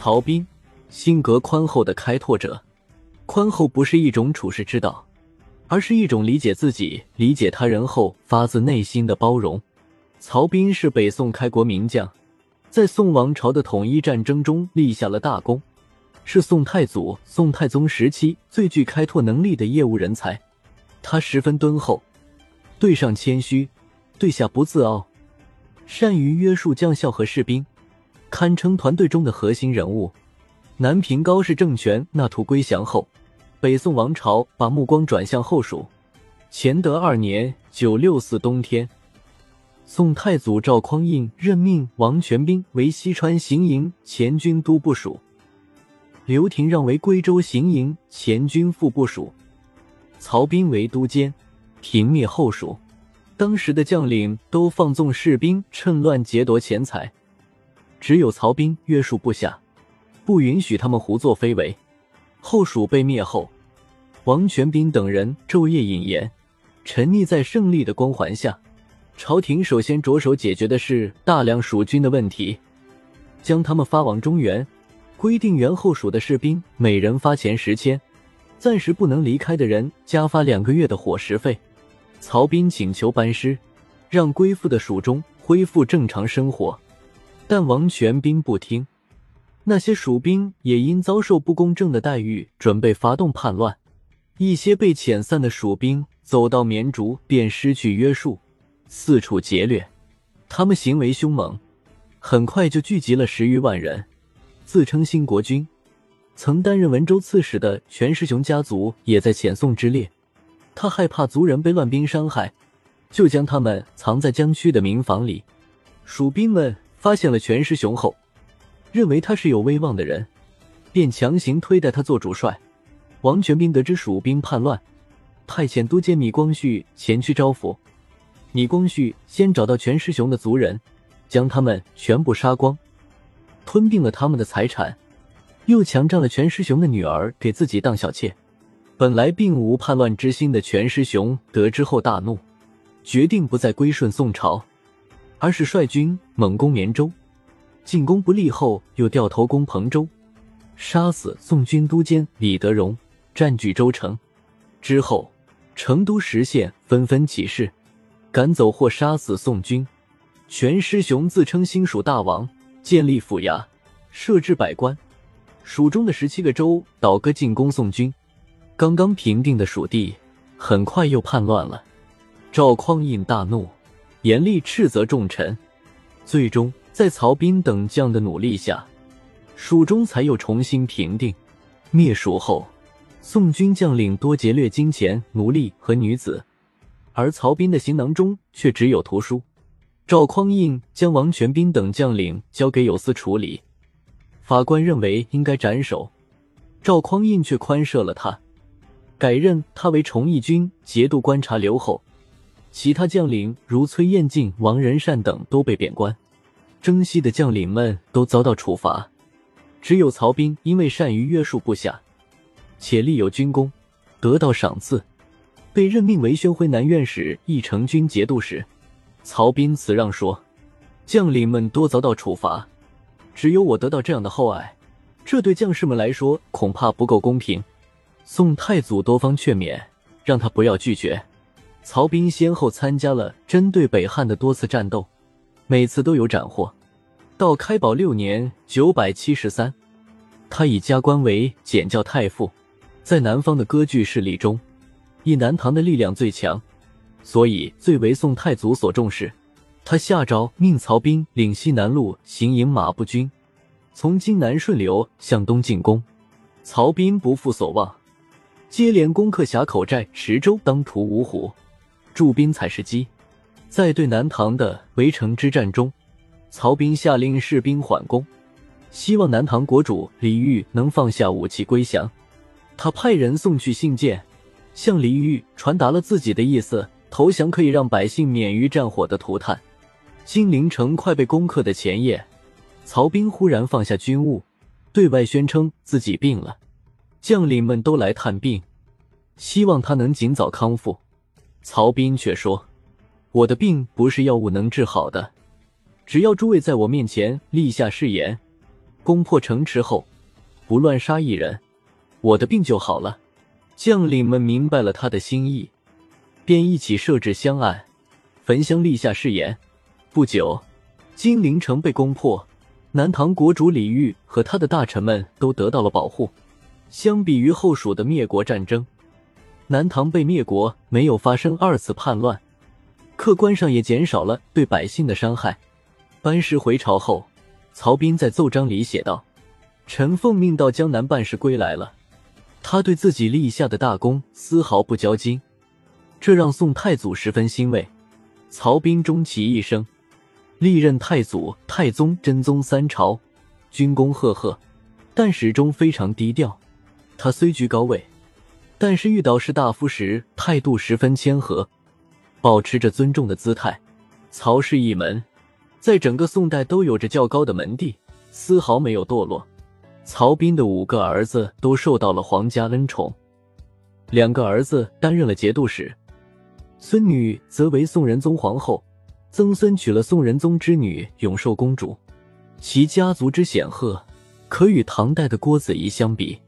曹彬，性格宽厚的开拓者。宽厚不是一种处世之道，而是一种理解自己、理解他人后发自内心的包容。曹彬是北宋开国名将，在宋王朝的统一战争中立下了大功，是宋太祖、宋太宗时期最具开拓能力的业务人才。他十分敦厚，对上谦虚，对下不自傲，善于约束将校和士兵。堪称团队中的核心人物。南平高氏政权纳土归降后，北宋王朝把目光转向后蜀。乾德二年（九六四冬天），宋太祖赵匡胤任命王全斌为西川行营前军都部署，刘廷让为归州行营前军副部署，曹彬为都监，平灭后蜀。当时的将领都放纵士兵趁乱劫夺钱财。只有曹兵约束部下，不允许他们胡作非为。后蜀被灭后，王全斌等人昼夜饮盐，沉溺在胜利的光环下。朝廷首先着手解决的是大量蜀军的问题，将他们发往中原，规定原后蜀的士兵每人发钱十千，暂时不能离开的人加发两个月的伙食费。曹兵请求班师，让归附的蜀中恢复正常生活。但王全斌不听，那些蜀兵也因遭受不公正的待遇，准备发动叛乱。一些被遣散的蜀兵走到绵竹，便失去约束，四处劫掠。他们行为凶猛，很快就聚集了十余万人，自称新国军。曾担任文州刺史的全师雄家族也在遣送之列。他害怕族人被乱兵伤害，就将他们藏在江区的民房里。蜀兵们。发现了全师雄后，认为他是有威望的人，便强行推戴他做主帅。王全斌得知蜀兵叛乱，派遣都监米光绪前去招抚。米光绪先找到全师雄的族人，将他们全部杀光，吞并了他们的财产，又强占了全师雄的女儿给自己当小妾。本来并无叛乱之心的全师雄得知后大怒，决定不再归顺宋朝。而是率军猛攻绵州，进攻不利后，又掉头攻彭州，杀死宋军都监李德荣，占据州城。之后，成都十县纷纷起事，赶走或杀死宋军。全师雄自称新蜀大王，建立府衙，设置百官。蜀中的十七个州倒戈进攻宋军，刚刚平定的蜀地很快又叛乱了。赵匡胤大怒。严厉斥责重臣，最终在曹彬等将的努力下，蜀中才又重新平定。灭蜀后，宋军将领多劫掠金钱、奴隶和女子，而曹彬的行囊中却只有图书。赵匡胤将王全斌等将领交给有司处理，法官认为应该斩首，赵匡胤却宽赦了他，改任他为崇义军节度观察留后。其他将领如崔彦进、王仁善等都被贬官，征西的将领们都遭到处罚，只有曹彬因为善于约束部下，且立有军功，得到赏赐，被任命为宣徽南院使、义成军节度使。曹彬辞让说：“将领们多遭到处罚，只有我得到这样的厚爱，这对将士们来说恐怕不够公平。”宋太祖多方劝勉，让他不要拒绝。曹彬先后参加了针对北汉的多次战斗，每次都有斩获。到开宝六年（九百七十三），他以加官为检校太傅，在南方的割据势力中，以南唐的力量最强，所以最为宋太祖所重视。他下诏命曹彬领西南路行营马步军，从荆南顺流向东进攻。曹彬不负所望，接连攻克峡口寨、池州、当涂、芜湖。驻兵采石矶，在对南唐的围城之战中，曹兵下令士兵缓攻，希望南唐国主李煜能放下武器归降。他派人送去信件，向李煜传达了自己的意思：投降可以让百姓免于战火的涂炭。金陵城快被攻克的前夜，曹兵忽然放下军务，对外宣称自己病了，将领们都来探病，希望他能尽早康复。曹彬却说：“我的病不是药物能治好的，只要诸位在我面前立下誓言，攻破城池后，不乱杀一人，我的病就好了。将领们明白了他的心意，便一起设置香案，焚香立下誓言。不久，金陵城被攻破，南唐国主李煜和他的大臣们都得到了保护。相比于后蜀的灭国战争，南唐被灭国没有发生二次叛乱，客观上也减少了对百姓的伤害。班师回朝后，曹彬在奏章里写道：“臣奉命到江南办事归来了。”他对自己立下的大功丝毫不骄矜，这让宋太祖十分欣慰。曹彬终其一生，历任太祖、太宗、真宗三朝，军功赫赫，但始终非常低调。他虽居高位，但是遇到士大夫时态度十分谦和，保持着尊重的姿态。曹氏一门在整个宋代都有着较高的门第，丝毫没有堕落。曹彬的五个儿子都受到了皇家恩宠，两个儿子担任了节度使，孙女则为宋仁宗皇后，曾孙娶了宋仁宗之女永寿公主，其家族之显赫，可与唐代的郭子仪相比。